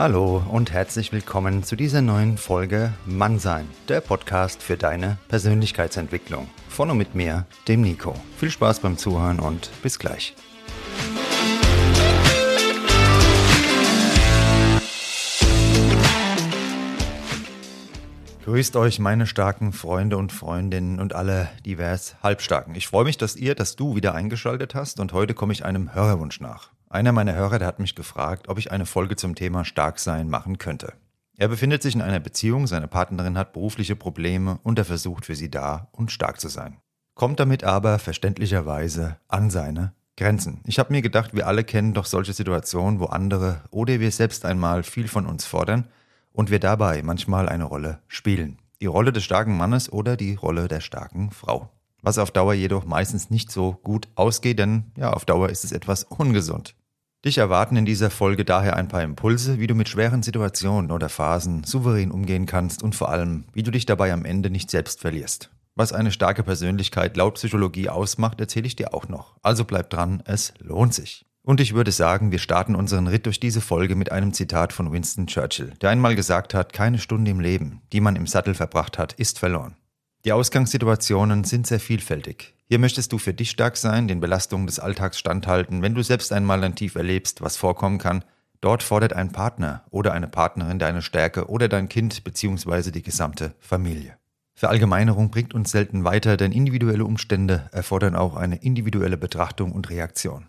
Hallo und herzlich willkommen zu dieser neuen Folge Mannsein, der Podcast für deine Persönlichkeitsentwicklung. Von und mit mir, dem Nico. Viel Spaß beim Zuhören und bis gleich. Grüßt euch meine starken Freunde und Freundinnen und alle divers Halbstarken. Ich freue mich, dass ihr, dass du wieder eingeschaltet hast und heute komme ich einem Hörerwunsch nach. Einer meiner Hörer, der hat mich gefragt, ob ich eine Folge zum Thema Starksein machen könnte. Er befindet sich in einer Beziehung, seine Partnerin hat berufliche Probleme und er versucht für sie da und stark zu sein. Kommt damit aber verständlicherweise an seine Grenzen. Ich habe mir gedacht, wir alle kennen doch solche Situationen, wo andere oder wir selbst einmal viel von uns fordern und wir dabei manchmal eine Rolle spielen. Die Rolle des starken Mannes oder die Rolle der starken Frau. Was auf Dauer jedoch meistens nicht so gut ausgeht, denn ja, auf Dauer ist es etwas ungesund. Dich erwarten in dieser Folge daher ein paar Impulse, wie du mit schweren Situationen oder Phasen souverän umgehen kannst und vor allem, wie du dich dabei am Ende nicht selbst verlierst. Was eine starke Persönlichkeit laut Psychologie ausmacht, erzähle ich dir auch noch. Also bleib dran, es lohnt sich. Und ich würde sagen, wir starten unseren Ritt durch diese Folge mit einem Zitat von Winston Churchill, der einmal gesagt hat, keine Stunde im Leben, die man im Sattel verbracht hat, ist verloren. Die Ausgangssituationen sind sehr vielfältig. Hier möchtest du für dich stark sein, den Belastungen des Alltags standhalten, wenn du selbst einmal ein Tief erlebst, was vorkommen kann. Dort fordert ein Partner oder eine Partnerin deine Stärke oder dein Kind bzw. die gesamte Familie. Verallgemeinerung bringt uns selten weiter, denn individuelle Umstände erfordern auch eine individuelle Betrachtung und Reaktion.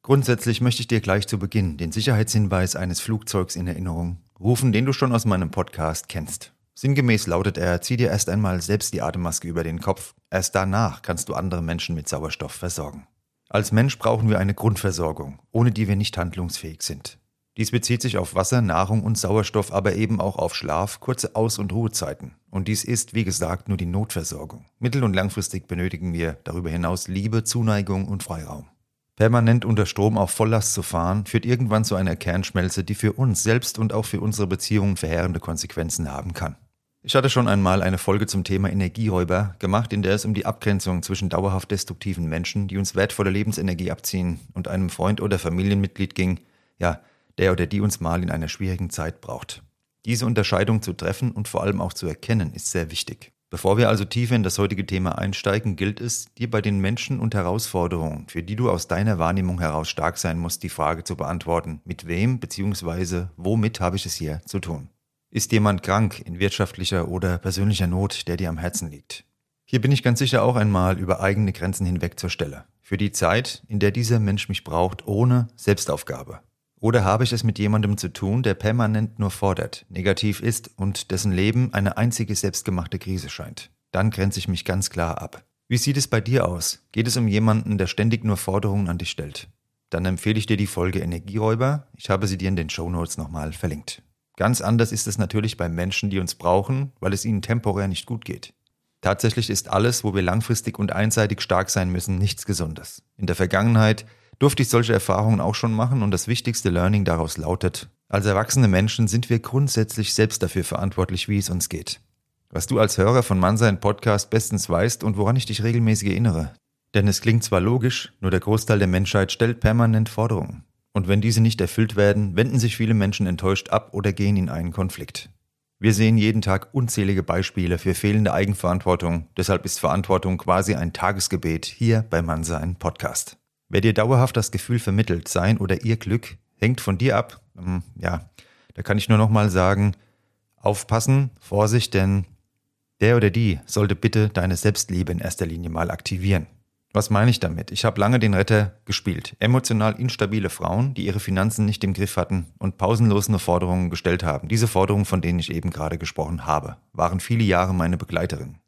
Grundsätzlich möchte ich dir gleich zu Beginn den Sicherheitshinweis eines Flugzeugs in Erinnerung rufen, den du schon aus meinem Podcast kennst. Sinngemäß lautet er, zieh dir erst einmal selbst die Atemmaske über den Kopf, erst danach kannst du andere Menschen mit Sauerstoff versorgen. Als Mensch brauchen wir eine Grundversorgung, ohne die wir nicht handlungsfähig sind. Dies bezieht sich auf Wasser, Nahrung und Sauerstoff, aber eben auch auf Schlaf, kurze Aus- und Ruhezeiten. Und dies ist, wie gesagt, nur die Notversorgung. Mittel- und langfristig benötigen wir darüber hinaus Liebe, Zuneigung und Freiraum. Permanent unter Strom auf Volllast zu fahren, führt irgendwann zu einer Kernschmelze, die für uns selbst und auch für unsere Beziehungen verheerende Konsequenzen haben kann. Ich hatte schon einmal eine Folge zum Thema Energieräuber gemacht, in der es um die Abgrenzung zwischen dauerhaft destruktiven Menschen, die uns wertvolle Lebensenergie abziehen, und einem Freund oder Familienmitglied ging, ja, der oder die uns mal in einer schwierigen Zeit braucht. Diese Unterscheidung zu treffen und vor allem auch zu erkennen, ist sehr wichtig. Bevor wir also tiefer in das heutige Thema einsteigen, gilt es, dir bei den Menschen und Herausforderungen, für die du aus deiner Wahrnehmung heraus stark sein musst, die Frage zu beantworten, mit wem bzw. womit habe ich es hier zu tun? Ist jemand krank in wirtschaftlicher oder persönlicher Not, der dir am Herzen liegt? Hier bin ich ganz sicher auch einmal über eigene Grenzen hinweg zur Stelle. Für die Zeit, in der dieser Mensch mich braucht, ohne Selbstaufgabe. Oder habe ich es mit jemandem zu tun, der permanent nur fordert, negativ ist und dessen Leben eine einzige selbstgemachte Krise scheint? Dann grenze ich mich ganz klar ab. Wie sieht es bei dir aus? Geht es um jemanden, der ständig nur Forderungen an dich stellt? Dann empfehle ich dir die Folge Energieräuber. Ich habe sie dir in den Show Notes nochmal verlinkt. Ganz anders ist es natürlich bei Menschen, die uns brauchen, weil es ihnen temporär nicht gut geht. Tatsächlich ist alles, wo wir langfristig und einseitig stark sein müssen, nichts Gesundes. In der Vergangenheit durfte ich solche Erfahrungen auch schon machen und das wichtigste Learning daraus lautet, als erwachsene Menschen sind wir grundsätzlich selbst dafür verantwortlich, wie es uns geht. Was du als Hörer von Mannsein Podcast bestens weißt und woran ich dich regelmäßig erinnere. Denn es klingt zwar logisch, nur der Großteil der Menschheit stellt permanent Forderungen. Und wenn diese nicht erfüllt werden, wenden sich viele Menschen enttäuscht ab oder gehen in einen Konflikt. Wir sehen jeden Tag unzählige Beispiele für fehlende Eigenverantwortung, deshalb ist Verantwortung quasi ein Tagesgebet hier bei Mannsein Podcast. Wer dir dauerhaft das Gefühl vermittelt, sein oder ihr Glück hängt von dir ab, ähm, ja, da kann ich nur nochmal sagen, aufpassen, Vorsicht, denn der oder die sollte bitte deine Selbstliebe in erster Linie mal aktivieren. Was meine ich damit? Ich habe lange den Retter gespielt. Emotional instabile Frauen, die ihre Finanzen nicht im Griff hatten und pausenlos nur Forderungen gestellt haben. Diese Forderungen, von denen ich eben gerade gesprochen habe, waren viele Jahre meine Begleiterin.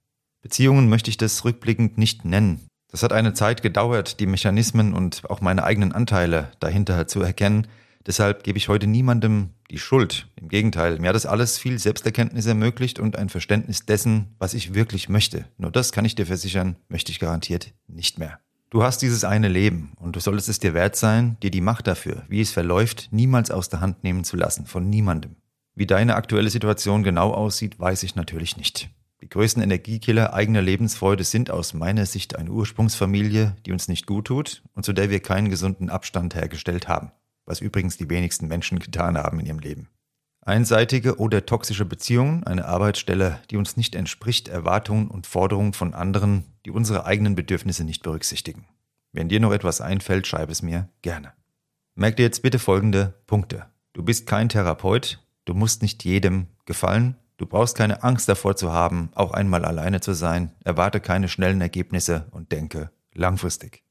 Beziehungen möchte ich das rückblickend nicht nennen. Das hat eine Zeit gedauert, die Mechanismen und auch meine eigenen Anteile dahinter zu erkennen. Deshalb gebe ich heute niemandem die Schuld. Im Gegenteil, mir hat das alles viel Selbsterkenntnis ermöglicht und ein Verständnis dessen, was ich wirklich möchte. Nur das kann ich dir versichern, möchte ich garantiert nicht mehr. Du hast dieses eine Leben und du solltest es dir wert sein, dir die Macht dafür, wie es verläuft, niemals aus der Hand nehmen zu lassen, von niemandem. Wie deine aktuelle Situation genau aussieht, weiß ich natürlich nicht. Die größten Energiekiller eigener Lebensfreude sind aus meiner Sicht eine Ursprungsfamilie, die uns nicht gut tut und zu der wir keinen gesunden Abstand hergestellt haben. Was übrigens die wenigsten Menschen getan haben in ihrem Leben. Einseitige oder toxische Beziehungen, eine Arbeitsstelle, die uns nicht entspricht, Erwartungen und Forderungen von anderen, die unsere eigenen Bedürfnisse nicht berücksichtigen. Wenn dir noch etwas einfällt, schreib es mir gerne. Merk dir jetzt bitte folgende Punkte. Du bist kein Therapeut, du musst nicht jedem gefallen, du brauchst keine Angst davor zu haben, auch einmal alleine zu sein, erwarte keine schnellen Ergebnisse und denke langfristig.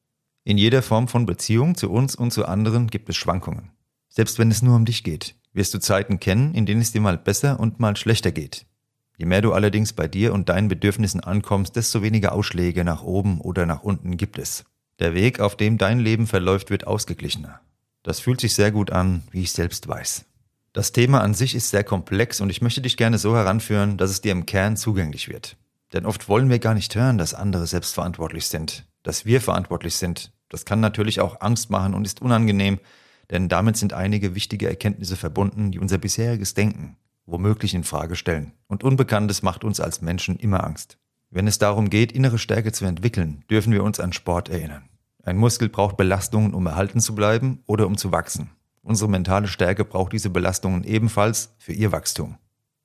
In jeder Form von Beziehung zu uns und zu anderen gibt es Schwankungen. Selbst wenn es nur um dich geht wirst du Zeiten kennen, in denen es dir mal besser und mal schlechter geht. Je mehr du allerdings bei dir und deinen Bedürfnissen ankommst, desto weniger Ausschläge nach oben oder nach unten gibt es. Der Weg, auf dem dein Leben verläuft, wird ausgeglichener. Das fühlt sich sehr gut an, wie ich selbst weiß. Das Thema an sich ist sehr komplex und ich möchte dich gerne so heranführen, dass es dir im Kern zugänglich wird. Denn oft wollen wir gar nicht hören, dass andere selbst verantwortlich sind, dass wir verantwortlich sind. Das kann natürlich auch Angst machen und ist unangenehm, denn damit sind einige wichtige Erkenntnisse verbunden, die unser bisheriges Denken womöglich in Frage stellen. Und Unbekanntes macht uns als Menschen immer Angst. Wenn es darum geht, innere Stärke zu entwickeln, dürfen wir uns an Sport erinnern. Ein Muskel braucht Belastungen, um erhalten zu bleiben oder um zu wachsen. Unsere mentale Stärke braucht diese Belastungen ebenfalls für ihr Wachstum.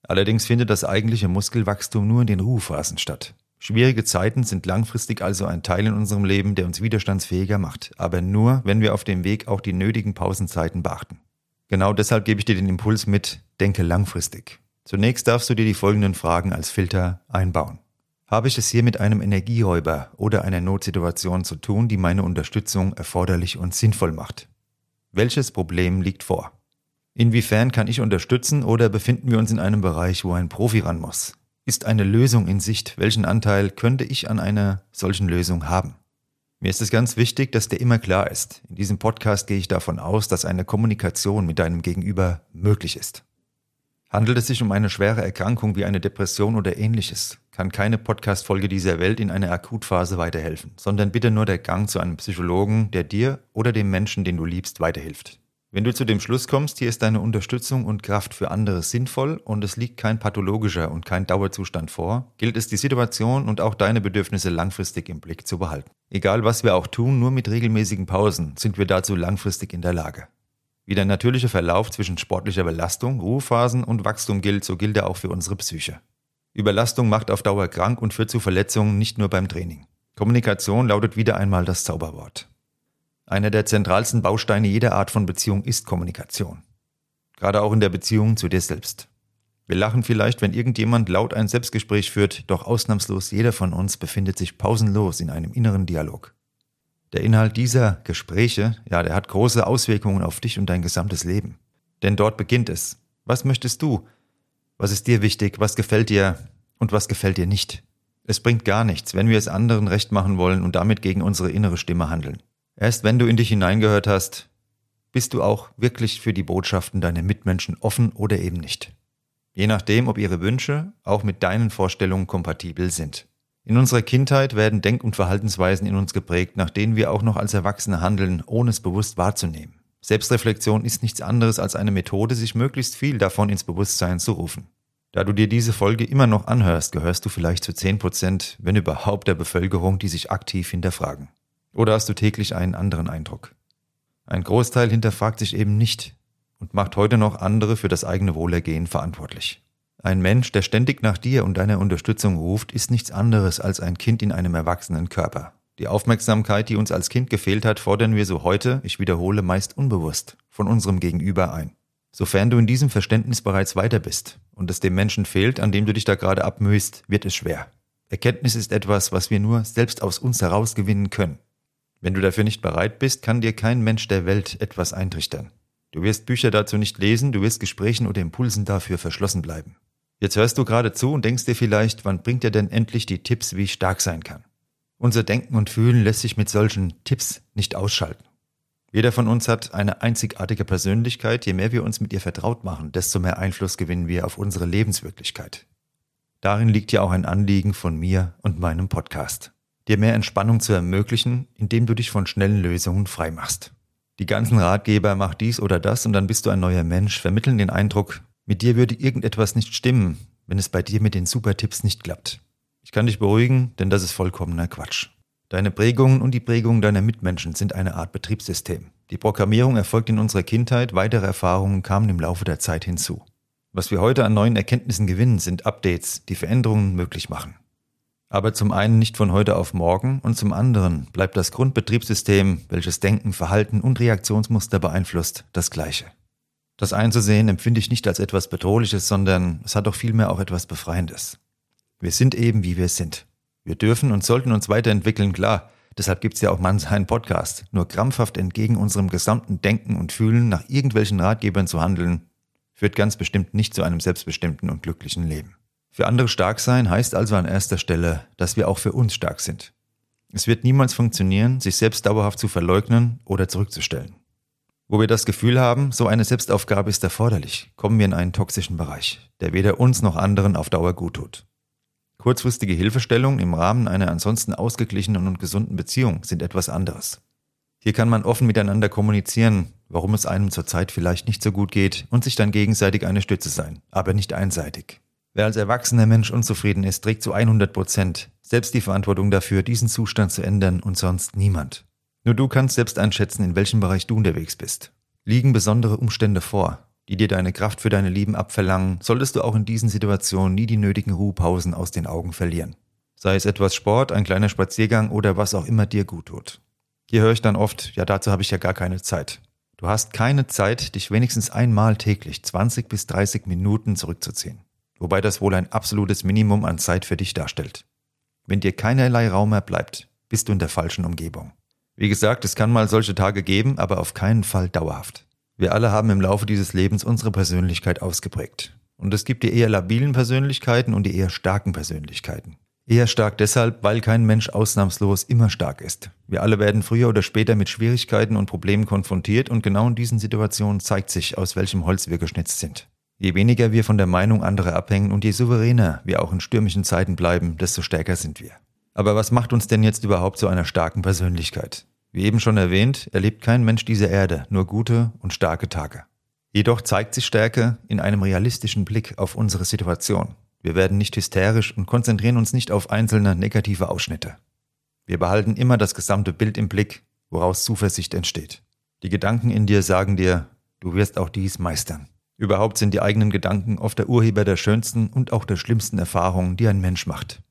Allerdings findet das eigentliche Muskelwachstum nur in den Ruhephasen statt. Schwierige Zeiten sind langfristig also ein Teil in unserem Leben, der uns widerstandsfähiger macht, aber nur, wenn wir auf dem Weg auch die nötigen Pausenzeiten beachten. Genau deshalb gebe ich dir den Impuls mit, denke langfristig. Zunächst darfst du dir die folgenden Fragen als Filter einbauen. Habe ich es hier mit einem Energieräuber oder einer Notsituation zu tun, die meine Unterstützung erforderlich und sinnvoll macht? Welches Problem liegt vor? Inwiefern kann ich unterstützen oder befinden wir uns in einem Bereich, wo ein Profi ran muss? Ist eine Lösung in Sicht? Welchen Anteil könnte ich an einer solchen Lösung haben? Mir ist es ganz wichtig, dass der immer klar ist. In diesem Podcast gehe ich davon aus, dass eine Kommunikation mit deinem Gegenüber möglich ist. Handelt es sich um eine schwere Erkrankung wie eine Depression oder ähnliches, kann keine Podcast-Folge dieser Welt in einer Akutphase weiterhelfen, sondern bitte nur der Gang zu einem Psychologen, der dir oder dem Menschen, den du liebst, weiterhilft. Wenn du zu dem Schluss kommst, hier ist deine Unterstützung und Kraft für andere sinnvoll und es liegt kein pathologischer und kein Dauerzustand vor, gilt es die Situation und auch deine Bedürfnisse langfristig im Blick zu behalten. Egal was wir auch tun, nur mit regelmäßigen Pausen sind wir dazu langfristig in der Lage. Wie der natürliche Verlauf zwischen sportlicher Belastung, Ruhephasen und Wachstum gilt, so gilt er auch für unsere Psyche. Überlastung macht auf Dauer krank und führt zu Verletzungen nicht nur beim Training. Kommunikation lautet wieder einmal das Zauberwort. Einer der zentralsten Bausteine jeder Art von Beziehung ist Kommunikation. Gerade auch in der Beziehung zu dir selbst. Wir lachen vielleicht, wenn irgendjemand laut ein Selbstgespräch führt, doch ausnahmslos jeder von uns befindet sich pausenlos in einem inneren Dialog. Der Inhalt dieser Gespräche, ja, der hat große Auswirkungen auf dich und dein gesamtes Leben. Denn dort beginnt es. Was möchtest du? Was ist dir wichtig? Was gefällt dir? Und was gefällt dir nicht? Es bringt gar nichts, wenn wir es anderen recht machen wollen und damit gegen unsere innere Stimme handeln. Erst wenn du in dich hineingehört hast, bist du auch wirklich für die Botschaften deiner Mitmenschen offen oder eben nicht. Je nachdem, ob ihre Wünsche auch mit deinen Vorstellungen kompatibel sind. In unserer Kindheit werden Denk- und Verhaltensweisen in uns geprägt, nach denen wir auch noch als Erwachsene handeln, ohne es bewusst wahrzunehmen. Selbstreflexion ist nichts anderes als eine Methode, sich möglichst viel davon ins Bewusstsein zu rufen. Da du dir diese Folge immer noch anhörst, gehörst du vielleicht zu 10%, wenn überhaupt, der Bevölkerung, die sich aktiv hinterfragen. Oder hast du täglich einen anderen Eindruck? Ein Großteil hinterfragt sich eben nicht und macht heute noch andere für das eigene Wohlergehen verantwortlich. Ein Mensch, der ständig nach dir und deiner Unterstützung ruft, ist nichts anderes als ein Kind in einem erwachsenen Körper. Die Aufmerksamkeit, die uns als Kind gefehlt hat, fordern wir so heute, ich wiederhole, meist unbewusst von unserem Gegenüber ein. Sofern du in diesem Verständnis bereits weiter bist und es dem Menschen fehlt, an dem du dich da gerade abmühst, wird es schwer. Erkenntnis ist etwas, was wir nur selbst aus uns heraus gewinnen können. Wenn du dafür nicht bereit bist, kann dir kein Mensch der Welt etwas eintrichtern. Du wirst Bücher dazu nicht lesen, du wirst Gesprächen oder Impulsen dafür verschlossen bleiben. Jetzt hörst du gerade zu und denkst dir vielleicht, wann bringt er denn endlich die Tipps, wie ich stark sein kann? Unser Denken und Fühlen lässt sich mit solchen Tipps nicht ausschalten. Jeder von uns hat eine einzigartige Persönlichkeit. Je mehr wir uns mit ihr vertraut machen, desto mehr Einfluss gewinnen wir auf unsere Lebenswirklichkeit. Darin liegt ja auch ein Anliegen von mir und meinem Podcast dir mehr Entspannung zu ermöglichen, indem du dich von schnellen Lösungen freimachst. Die ganzen Ratgeber, mach dies oder das und dann bist du ein neuer Mensch, vermitteln den Eindruck, mit dir würde irgendetwas nicht stimmen, wenn es bei dir mit den Supertipps nicht klappt. Ich kann dich beruhigen, denn das ist vollkommener Quatsch. Deine Prägungen und die Prägungen deiner Mitmenschen sind eine Art Betriebssystem. Die Programmierung erfolgt in unserer Kindheit, weitere Erfahrungen kamen im Laufe der Zeit hinzu. Was wir heute an neuen Erkenntnissen gewinnen, sind Updates, die Veränderungen möglich machen. Aber zum einen nicht von heute auf morgen und zum anderen bleibt das Grundbetriebssystem, welches Denken, Verhalten und Reaktionsmuster beeinflusst, das gleiche. Das einzusehen empfinde ich nicht als etwas Bedrohliches, sondern es hat doch vielmehr auch etwas Befreiendes. Wir sind eben, wie wir sind. Wir dürfen und sollten uns weiterentwickeln, klar. Deshalb gibt's ja auch Mann seinen Podcast. Nur krampfhaft entgegen unserem gesamten Denken und Fühlen nach irgendwelchen Ratgebern zu handeln, führt ganz bestimmt nicht zu einem selbstbestimmten und glücklichen Leben. Für andere stark sein heißt also an erster Stelle, dass wir auch für uns stark sind. Es wird niemals funktionieren, sich selbst dauerhaft zu verleugnen oder zurückzustellen. Wo wir das Gefühl haben, so eine Selbstaufgabe ist erforderlich, kommen wir in einen toxischen Bereich, der weder uns noch anderen auf Dauer gut tut. Kurzfristige Hilfestellungen im Rahmen einer ansonsten ausgeglichenen und gesunden Beziehung sind etwas anderes. Hier kann man offen miteinander kommunizieren, warum es einem zurzeit vielleicht nicht so gut geht und sich dann gegenseitig eine Stütze sein, aber nicht einseitig. Wer als erwachsener Mensch unzufrieden ist, trägt zu 100 Prozent selbst die Verantwortung dafür, diesen Zustand zu ändern und sonst niemand. Nur du kannst selbst einschätzen, in welchem Bereich du unterwegs bist. Liegen besondere Umstände vor, die dir deine Kraft für deine Lieben abverlangen, solltest du auch in diesen Situationen nie die nötigen Ruhepausen aus den Augen verlieren. Sei es etwas Sport, ein kleiner Spaziergang oder was auch immer dir gut tut. Hier höre ich dann oft, ja dazu habe ich ja gar keine Zeit. Du hast keine Zeit, dich wenigstens einmal täglich 20 bis 30 Minuten zurückzuziehen wobei das wohl ein absolutes Minimum an Zeit für dich darstellt. Wenn dir keinerlei Raum mehr bleibt, bist du in der falschen Umgebung. Wie gesagt, es kann mal solche Tage geben, aber auf keinen Fall dauerhaft. Wir alle haben im Laufe dieses Lebens unsere Persönlichkeit ausgeprägt. Und es gibt die eher labilen Persönlichkeiten und die eher starken Persönlichkeiten. Eher stark deshalb, weil kein Mensch ausnahmslos immer stark ist. Wir alle werden früher oder später mit Schwierigkeiten und Problemen konfrontiert und genau in diesen Situationen zeigt sich, aus welchem Holz wir geschnitzt sind. Je weniger wir von der Meinung anderer abhängen und je souveräner wir auch in stürmischen Zeiten bleiben, desto stärker sind wir. Aber was macht uns denn jetzt überhaupt zu einer starken Persönlichkeit? Wie eben schon erwähnt, erlebt kein Mensch dieser Erde nur gute und starke Tage. Jedoch zeigt sich Stärke in einem realistischen Blick auf unsere Situation. Wir werden nicht hysterisch und konzentrieren uns nicht auf einzelne negative Ausschnitte. Wir behalten immer das gesamte Bild im Blick, woraus Zuversicht entsteht. Die Gedanken in dir sagen dir, du wirst auch dies meistern. Überhaupt sind die eigenen Gedanken oft der Urheber der schönsten und auch der schlimmsten Erfahrungen, die ein Mensch macht.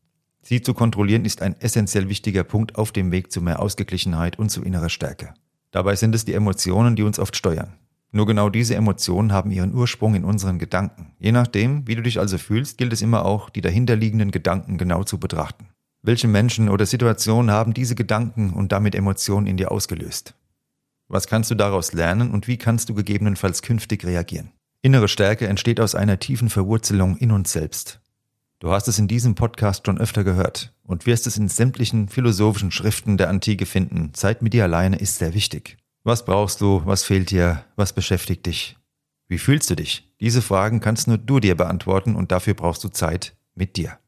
Sie zu kontrollieren ist ein essentiell wichtiger Punkt auf dem Weg zu mehr Ausgeglichenheit und zu innerer Stärke. Dabei sind es die Emotionen, die uns oft steuern. Nur genau diese Emotionen haben ihren Ursprung in unseren Gedanken. Je nachdem, wie du dich also fühlst, gilt es immer auch, die dahinterliegenden Gedanken genau zu betrachten. Welche Menschen oder Situationen haben diese Gedanken und damit Emotionen in dir ausgelöst? Was kannst du daraus lernen und wie kannst du gegebenenfalls künftig reagieren? Innere Stärke entsteht aus einer tiefen Verwurzelung in uns selbst. Du hast es in diesem Podcast schon öfter gehört und wirst es in sämtlichen philosophischen Schriften der Antike finden. Zeit mit dir alleine ist sehr wichtig. Was brauchst du? Was fehlt dir? Was beschäftigt dich? Wie fühlst du dich? Diese Fragen kannst nur du dir beantworten und dafür brauchst du Zeit mit dir.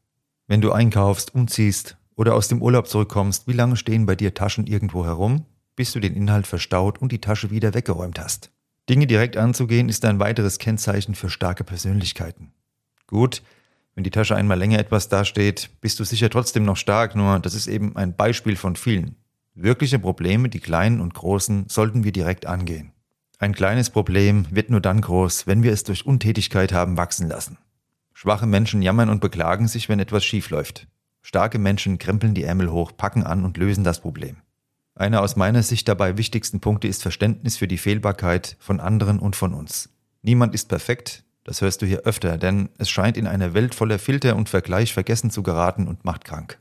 Wenn du einkaufst, umziehst oder aus dem Urlaub zurückkommst, wie lange stehen bei dir Taschen irgendwo herum, bis du den Inhalt verstaut und die Tasche wieder weggeräumt hast? Dinge direkt anzugehen ist ein weiteres Kennzeichen für starke Persönlichkeiten. Gut, wenn die Tasche einmal länger etwas dasteht, bist du sicher trotzdem noch stark, nur das ist eben ein Beispiel von vielen. Wirkliche Probleme, die kleinen und großen, sollten wir direkt angehen. Ein kleines Problem wird nur dann groß, wenn wir es durch Untätigkeit haben wachsen lassen. Schwache Menschen jammern und beklagen sich, wenn etwas schief läuft. Starke Menschen krempeln die Ärmel hoch, packen an und lösen das Problem. Einer aus meiner Sicht dabei wichtigsten Punkte ist Verständnis für die Fehlbarkeit von anderen und von uns. Niemand ist perfekt, das hörst du hier öfter, denn es scheint in einer Welt voller Filter und Vergleich vergessen zu geraten und macht krank.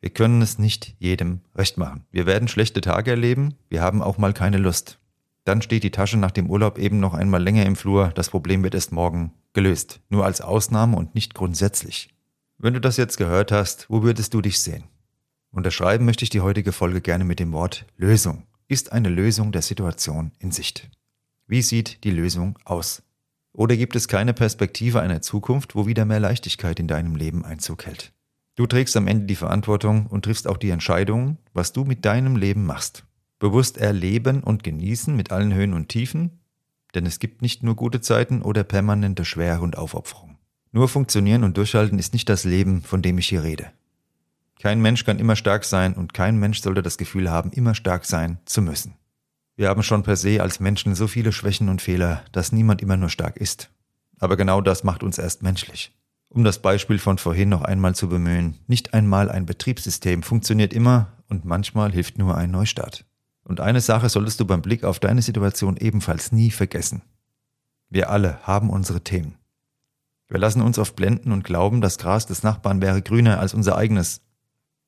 Wir können es nicht jedem recht machen. Wir werden schlechte Tage erleben, wir haben auch mal keine Lust. Dann steht die Tasche nach dem Urlaub eben noch einmal länger im Flur, das Problem wird erst morgen gelöst. Nur als Ausnahme und nicht grundsätzlich. Wenn du das jetzt gehört hast, wo würdest du dich sehen? Unterschreiben möchte ich die heutige Folge gerne mit dem Wort Lösung. Ist eine Lösung der Situation in Sicht? Wie sieht die Lösung aus? Oder gibt es keine Perspektive einer Zukunft, wo wieder mehr Leichtigkeit in deinem Leben Einzug hält? Du trägst am Ende die Verantwortung und triffst auch die Entscheidung, was du mit deinem Leben machst. Bewusst erleben und genießen mit allen Höhen und Tiefen, denn es gibt nicht nur gute Zeiten oder permanente Schwere und Aufopferung. Nur funktionieren und durchhalten ist nicht das Leben, von dem ich hier rede. Kein Mensch kann immer stark sein und kein Mensch sollte das Gefühl haben, immer stark sein zu müssen. Wir haben schon per se als Menschen so viele Schwächen und Fehler, dass niemand immer nur stark ist. Aber genau das macht uns erst menschlich. Um das Beispiel von vorhin noch einmal zu bemühen, nicht einmal ein Betriebssystem funktioniert immer und manchmal hilft nur ein Neustart. Und eine Sache solltest du beim Blick auf deine Situation ebenfalls nie vergessen. Wir alle haben unsere Themen. Wir lassen uns oft blenden und glauben, das Gras des Nachbarn wäre grüner als unser eigenes.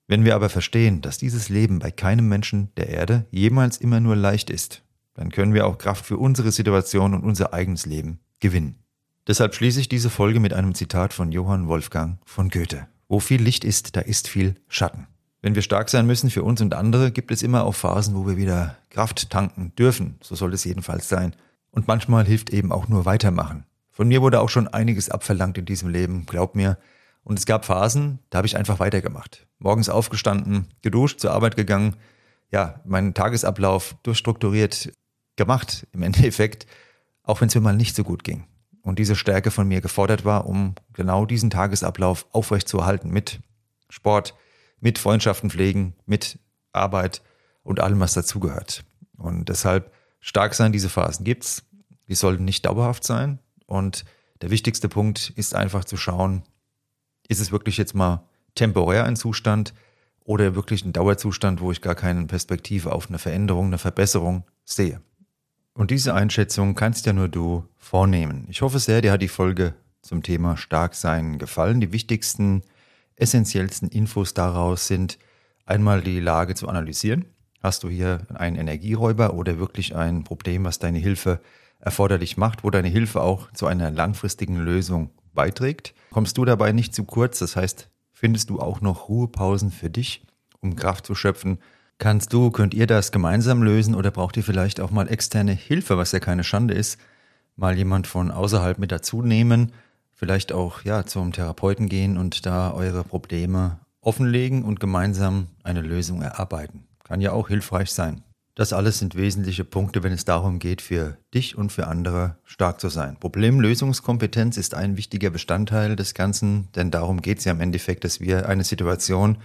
Wenn wir aber verstehen, dass dieses Leben bei keinem Menschen der Erde jemals immer nur leicht ist, dann können wir auch Kraft für unsere Situation und unser eigenes Leben gewinnen. Deshalb schließe ich diese Folge mit einem Zitat von Johann Wolfgang von Goethe. Wo viel Licht ist, da ist viel Schatten. Wenn wir stark sein müssen für uns und andere, gibt es immer auch Phasen, wo wir wieder Kraft tanken dürfen. So soll es jedenfalls sein. Und manchmal hilft eben auch nur weitermachen. Von mir wurde auch schon einiges abverlangt in diesem Leben, glaub mir. Und es gab Phasen, da habe ich einfach weitergemacht. Morgens aufgestanden, geduscht, zur Arbeit gegangen, ja, meinen Tagesablauf durchstrukturiert gemacht im Endeffekt, auch wenn es mir mal nicht so gut ging. Und diese Stärke von mir gefordert war, um genau diesen Tagesablauf aufrechtzuerhalten mit Sport, mit Freundschaften pflegen, mit Arbeit und allem, was dazugehört. Und deshalb stark sein, diese Phasen gibt's. Die sollten nicht dauerhaft sein. Und der wichtigste Punkt ist einfach zu schauen, ist es wirklich jetzt mal temporär ein Zustand oder wirklich ein Dauerzustand, wo ich gar keine Perspektive auf eine Veränderung, eine Verbesserung sehe. Und diese Einschätzung kannst ja nur du vornehmen. Ich hoffe sehr, dir hat die Folge zum Thema Starksein gefallen. Die wichtigsten, essentiellsten Infos daraus sind einmal die Lage zu analysieren. Hast du hier einen Energieräuber oder wirklich ein Problem, was deine Hilfe erforderlich macht, wo deine Hilfe auch zu einer langfristigen Lösung beiträgt? Kommst du dabei nicht zu kurz? Das heißt, findest du auch noch Ruhepausen für dich, um Kraft zu schöpfen? Kannst du, könnt ihr das gemeinsam lösen oder braucht ihr vielleicht auch mal externe Hilfe, was ja keine Schande ist, mal jemand von außerhalb mit dazu nehmen, vielleicht auch ja zum Therapeuten gehen und da eure Probleme offenlegen und gemeinsam eine Lösung erarbeiten. Kann ja auch hilfreich sein. Das alles sind wesentliche Punkte, wenn es darum geht, für dich und für andere stark zu sein. Problemlösungskompetenz ist ein wichtiger Bestandteil des Ganzen, denn darum geht es ja im Endeffekt, dass wir eine Situation,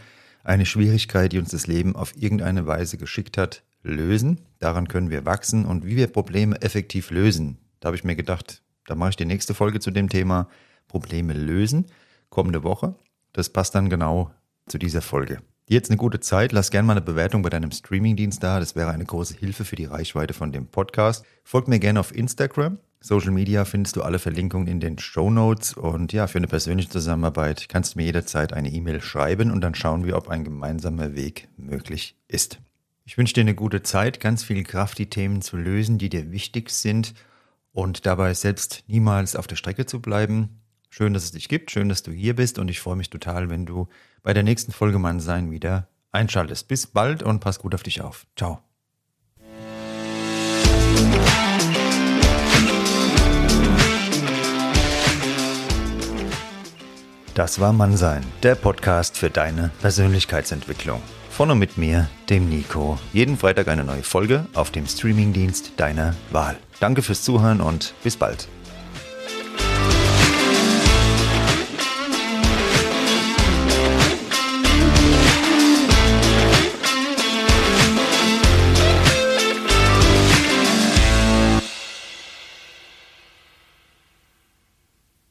eine Schwierigkeit, die uns das Leben auf irgendeine Weise geschickt hat, lösen. Daran können wir wachsen und wie wir Probleme effektiv lösen. Da habe ich mir gedacht, da mache ich die nächste Folge zu dem Thema Probleme lösen, kommende Woche. Das passt dann genau zu dieser Folge. Jetzt eine gute Zeit. Lass gerne mal eine Bewertung bei deinem Streamingdienst da. Das wäre eine große Hilfe für die Reichweite von dem Podcast. Folg mir gerne auf Instagram. Social Media findest du alle Verlinkungen in den Show Notes. Und ja, für eine persönliche Zusammenarbeit kannst du mir jederzeit eine E-Mail schreiben und dann schauen wir, ob ein gemeinsamer Weg möglich ist. Ich wünsche dir eine gute Zeit, ganz viel Kraft, die Themen zu lösen, die dir wichtig sind und dabei selbst niemals auf der Strecke zu bleiben. Schön, dass es dich gibt, schön, dass du hier bist und ich freue mich total, wenn du bei der nächsten Folge Mann sein wieder einschaltest. Bis bald und pass gut auf dich auf. Ciao. Das war Mannsein, der Podcast für deine Persönlichkeitsentwicklung. Von und mit mir, dem Nico. Jeden Freitag eine neue Folge auf dem Streamingdienst deiner Wahl. Danke fürs Zuhören und bis bald.